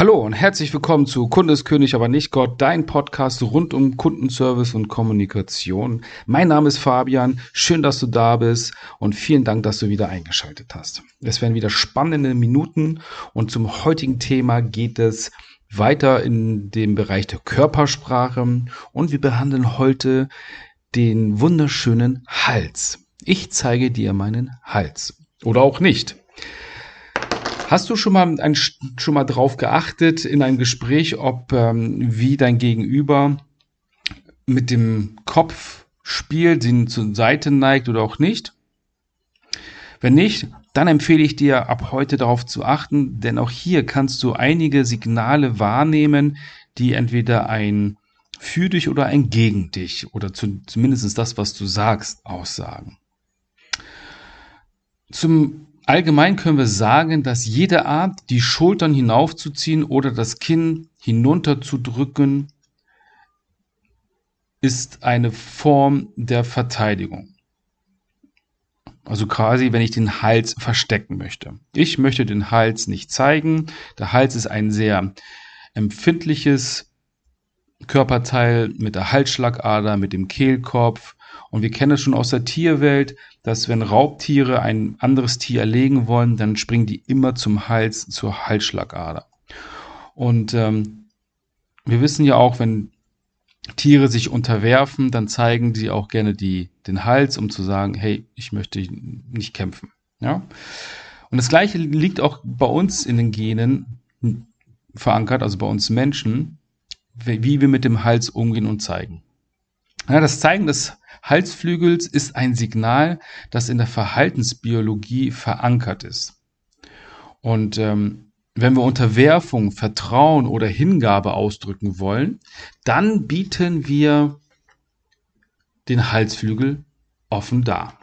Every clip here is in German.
Hallo und herzlich willkommen zu Kunde ist König, aber nicht Gott, dein Podcast rund um Kundenservice und Kommunikation. Mein Name ist Fabian, schön, dass du da bist und vielen Dank, dass du wieder eingeschaltet hast. Es werden wieder spannende Minuten und zum heutigen Thema geht es weiter in dem Bereich der Körpersprache und wir behandeln heute den wunderschönen Hals. Ich zeige dir meinen Hals. Oder auch nicht. Hast du schon mal, ein, schon mal drauf geachtet in einem Gespräch, ob ähm, wie dein Gegenüber mit dem Kopf spielt, ihn zur Seite neigt oder auch nicht? Wenn nicht, dann empfehle ich dir ab heute darauf zu achten, denn auch hier kannst du einige Signale wahrnehmen, die entweder ein für dich oder ein gegen dich oder zu, zumindest das, was du sagst, aussagen. Zum Allgemein können wir sagen, dass jede Art, die Schultern hinaufzuziehen oder das Kinn hinunterzudrücken, ist eine Form der Verteidigung. Also quasi, wenn ich den Hals verstecken möchte. Ich möchte den Hals nicht zeigen. Der Hals ist ein sehr empfindliches Körperteil mit der Halsschlagader, mit dem Kehlkopf. Und wir kennen es schon aus der Tierwelt, dass wenn Raubtiere ein anderes Tier erlegen wollen, dann springen die immer zum Hals, zur Halsschlagader. Und ähm, wir wissen ja auch, wenn Tiere sich unterwerfen, dann zeigen sie auch gerne die, den Hals, um zu sagen, hey, ich möchte nicht kämpfen. Ja? Und das Gleiche liegt auch bei uns in den Genen verankert, also bei uns Menschen, wie wir mit dem Hals umgehen und zeigen. Ja, das Zeigen des Halsflügels ist ein Signal, das in der Verhaltensbiologie verankert ist. Und ähm, wenn wir Unterwerfung, Vertrauen oder Hingabe ausdrücken wollen, dann bieten wir den Halsflügel offen dar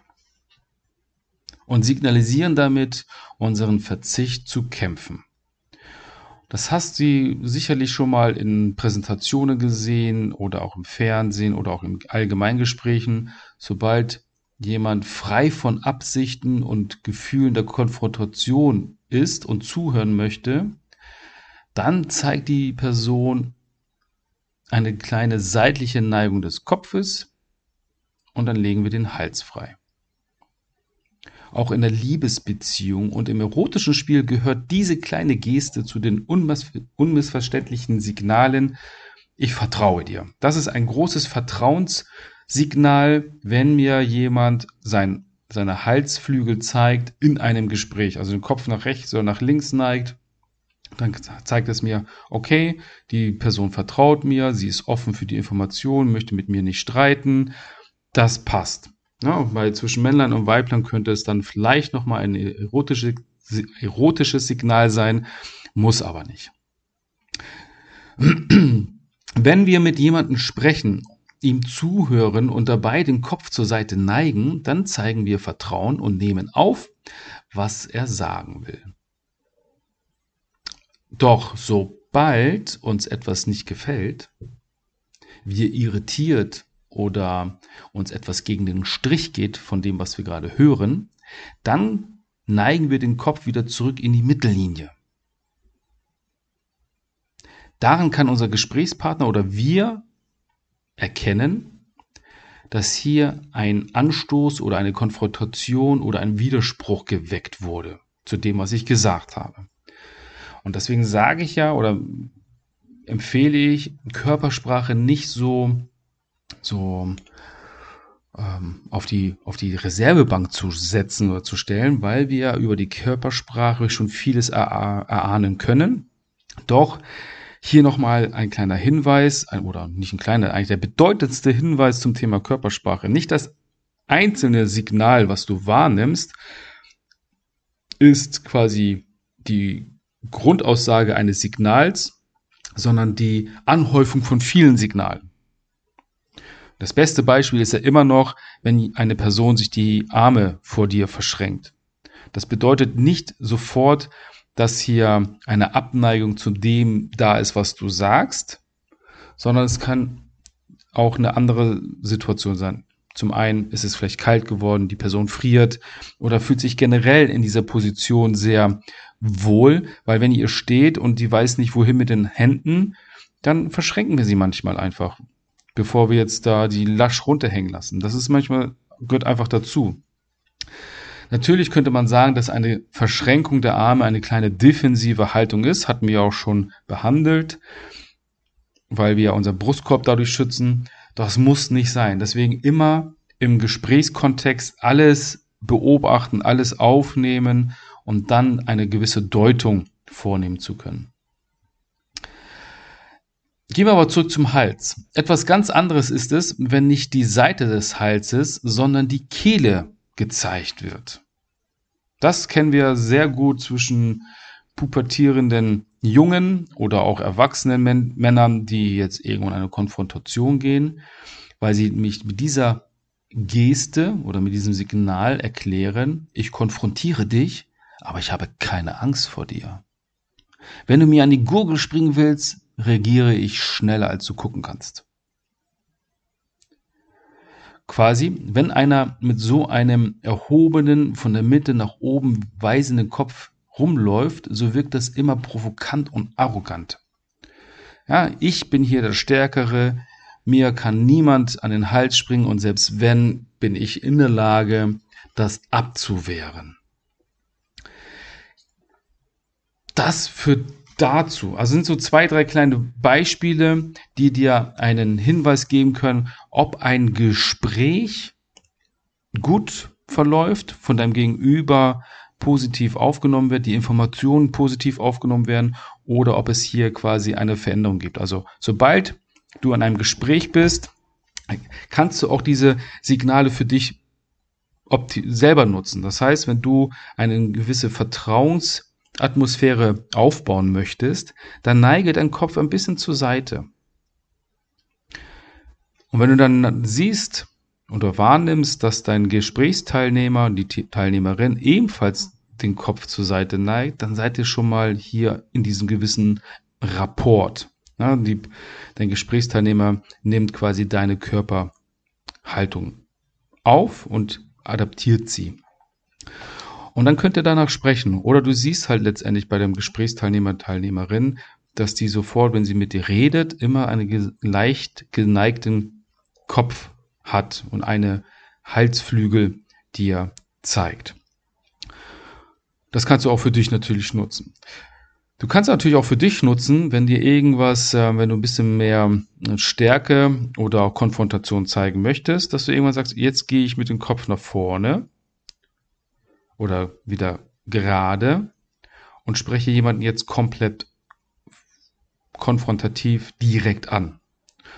und signalisieren damit unseren Verzicht zu kämpfen. Das hast du sicherlich schon mal in Präsentationen gesehen oder auch im Fernsehen oder auch in Allgemeingesprächen. Sobald jemand frei von Absichten und Gefühlen der Konfrontation ist und zuhören möchte, dann zeigt die Person eine kleine seitliche Neigung des Kopfes und dann legen wir den Hals frei. Auch in der Liebesbeziehung und im erotischen Spiel gehört diese kleine Geste zu den unmiss unmissverständlichen Signalen, ich vertraue dir. Das ist ein großes Vertrauenssignal, wenn mir jemand sein, seine Halsflügel zeigt in einem Gespräch, also den Kopf nach rechts oder nach links neigt, dann zeigt es mir, okay, die Person vertraut mir, sie ist offen für die Information, möchte mit mir nicht streiten, das passt. Ja, weil zwischen Männlein und Weiblein könnte es dann vielleicht nochmal ein erotische, erotisches Signal sein, muss aber nicht. Wenn wir mit jemandem sprechen, ihm zuhören und dabei den Kopf zur Seite neigen, dann zeigen wir Vertrauen und nehmen auf, was er sagen will. Doch sobald uns etwas nicht gefällt, wir irritiert oder uns etwas gegen den Strich geht von dem, was wir gerade hören, dann neigen wir den Kopf wieder zurück in die Mittellinie. Daran kann unser Gesprächspartner oder wir erkennen, dass hier ein Anstoß oder eine Konfrontation oder ein Widerspruch geweckt wurde zu dem, was ich gesagt habe. Und deswegen sage ich ja oder empfehle ich Körpersprache nicht so so ähm, auf, die, auf die Reservebank zu setzen oder zu stellen, weil wir über die Körpersprache schon vieles erahnen können. Doch hier nochmal ein kleiner Hinweis, oder nicht ein kleiner, eigentlich der bedeutendste Hinweis zum Thema Körpersprache. Nicht das einzelne Signal, was du wahrnimmst, ist quasi die Grundaussage eines Signals, sondern die Anhäufung von vielen Signalen. Das beste Beispiel ist ja immer noch, wenn eine Person sich die Arme vor dir verschränkt. Das bedeutet nicht sofort, dass hier eine Abneigung zu dem da ist, was du sagst, sondern es kann auch eine andere Situation sein. Zum einen ist es vielleicht kalt geworden, die Person friert oder fühlt sich generell in dieser Position sehr wohl, weil wenn ihr steht und die weiß nicht wohin mit den Händen, dann verschränken wir sie manchmal einfach, bevor wir jetzt da die lasch runterhängen lassen. Das ist manchmal, gehört einfach dazu. Natürlich könnte man sagen, dass eine Verschränkung der Arme eine kleine defensive Haltung ist, hatten wir auch schon behandelt, weil wir ja unser Brustkorb dadurch schützen. Das muss nicht sein. Deswegen immer im Gesprächskontext alles beobachten, alles aufnehmen und dann eine gewisse Deutung vornehmen zu können. Gehen wir aber zurück zum Hals. Etwas ganz anderes ist es, wenn nicht die Seite des Halses, sondern die Kehle gezeigt wird. Das kennen wir sehr gut zwischen pubertierenden Jungen oder auch erwachsenen Män Männern, die jetzt irgendwo in eine Konfrontation gehen, weil sie mich mit dieser Geste oder mit diesem Signal erklären, ich konfrontiere dich, aber ich habe keine Angst vor dir. Wenn du mir an die Gurgel springen willst, reagiere ich schneller, als du gucken kannst. Quasi, wenn einer mit so einem erhobenen, von der Mitte nach oben weisenden Kopf rumläuft, so wirkt das immer provokant und arrogant. Ja, ich bin hier der Stärkere, mir kann niemand an den Hals springen und selbst wenn, bin ich in der Lage, das abzuwehren. Das führt dazu. Also sind so zwei, drei kleine Beispiele, die dir einen Hinweis geben können, ob ein Gespräch gut verläuft, von deinem Gegenüber positiv aufgenommen wird, die Informationen positiv aufgenommen werden oder ob es hier quasi eine Veränderung gibt. Also sobald du an einem Gespräch bist, kannst du auch diese Signale für dich selber nutzen. Das heißt, wenn du eine gewisse Vertrauens Atmosphäre aufbauen möchtest, dann neige dein Kopf ein bisschen zur Seite. Und wenn du dann siehst oder wahrnimmst, dass dein Gesprächsteilnehmer, die Teilnehmerin ebenfalls den Kopf zur Seite neigt, dann seid ihr schon mal hier in diesem gewissen Rapport. Ja, die, dein Gesprächsteilnehmer nimmt quasi deine Körperhaltung auf und adaptiert sie. Und dann könnt ihr danach sprechen. Oder du siehst halt letztendlich bei dem Gesprächsteilnehmer, Teilnehmerin, dass die sofort, wenn sie mit dir redet, immer einen leicht geneigten Kopf hat und eine Halsflügel dir zeigt. Das kannst du auch für dich natürlich nutzen. Du kannst natürlich auch für dich nutzen, wenn dir irgendwas, äh, wenn du ein bisschen mehr Stärke oder auch Konfrontation zeigen möchtest, dass du irgendwann sagst, jetzt gehe ich mit dem Kopf nach vorne oder wieder gerade und spreche jemanden jetzt komplett konfrontativ direkt an.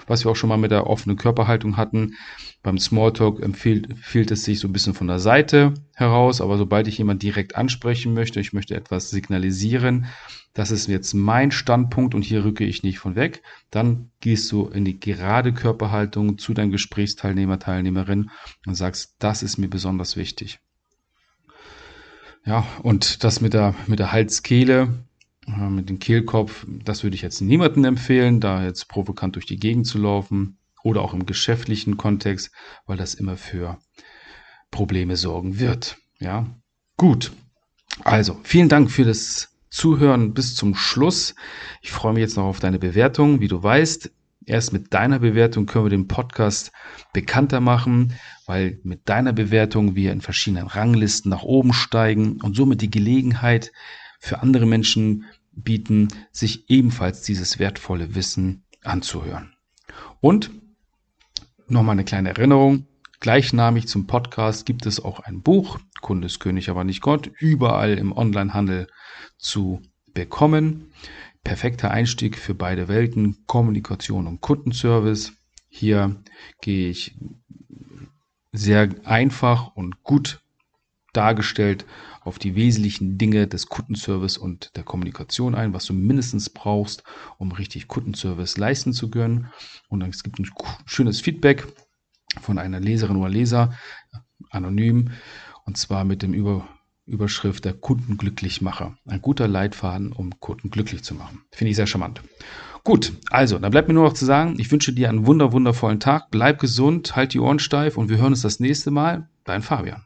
Was wir auch schon mal mit der offenen Körperhaltung hatten. Beim Smalltalk empfiehlt, empfiehlt es sich so ein bisschen von der Seite heraus, aber sobald ich jemanden direkt ansprechen möchte, ich möchte etwas signalisieren, das ist jetzt mein Standpunkt und hier rücke ich nicht von weg, dann gehst du in die gerade Körperhaltung zu deinem Gesprächsteilnehmer, Teilnehmerin und sagst, das ist mir besonders wichtig. Ja, und das mit der, mit der Halskehle, äh, mit dem Kehlkopf, das würde ich jetzt niemandem empfehlen, da jetzt provokant durch die Gegend zu laufen oder auch im geschäftlichen Kontext, weil das immer für Probleme sorgen wird. Ja, gut. Also, vielen Dank für das Zuhören bis zum Schluss. Ich freue mich jetzt noch auf deine Bewertung. Wie du weißt, Erst mit deiner Bewertung können wir den Podcast bekannter machen, weil mit deiner Bewertung wir in verschiedenen Ranglisten nach oben steigen und somit die Gelegenheit für andere Menschen bieten, sich ebenfalls dieses wertvolle Wissen anzuhören. Und nochmal eine kleine Erinnerung. Gleichnamig zum Podcast gibt es auch ein Buch, Kunde ist König, aber nicht Gott, überall im Onlinehandel zu bekommen. Perfekter Einstieg für beide Welten, Kommunikation und Kundenservice. Hier gehe ich sehr einfach und gut dargestellt auf die wesentlichen Dinge des Kundenservice und der Kommunikation ein, was du mindestens brauchst, um richtig Kundenservice leisten zu können. Und es gibt ein schönes Feedback von einer Leserin oder Leser, anonym, und zwar mit dem Über Überschrift der Kundenglücklichmacher. Ein guter Leitfaden, um Kunden glücklich zu machen. Finde ich sehr charmant. Gut, also, dann bleibt mir nur noch zu sagen, ich wünsche dir einen wunder, wundervollen Tag, bleib gesund, halt die Ohren steif und wir hören uns das nächste Mal. Dein Fabian.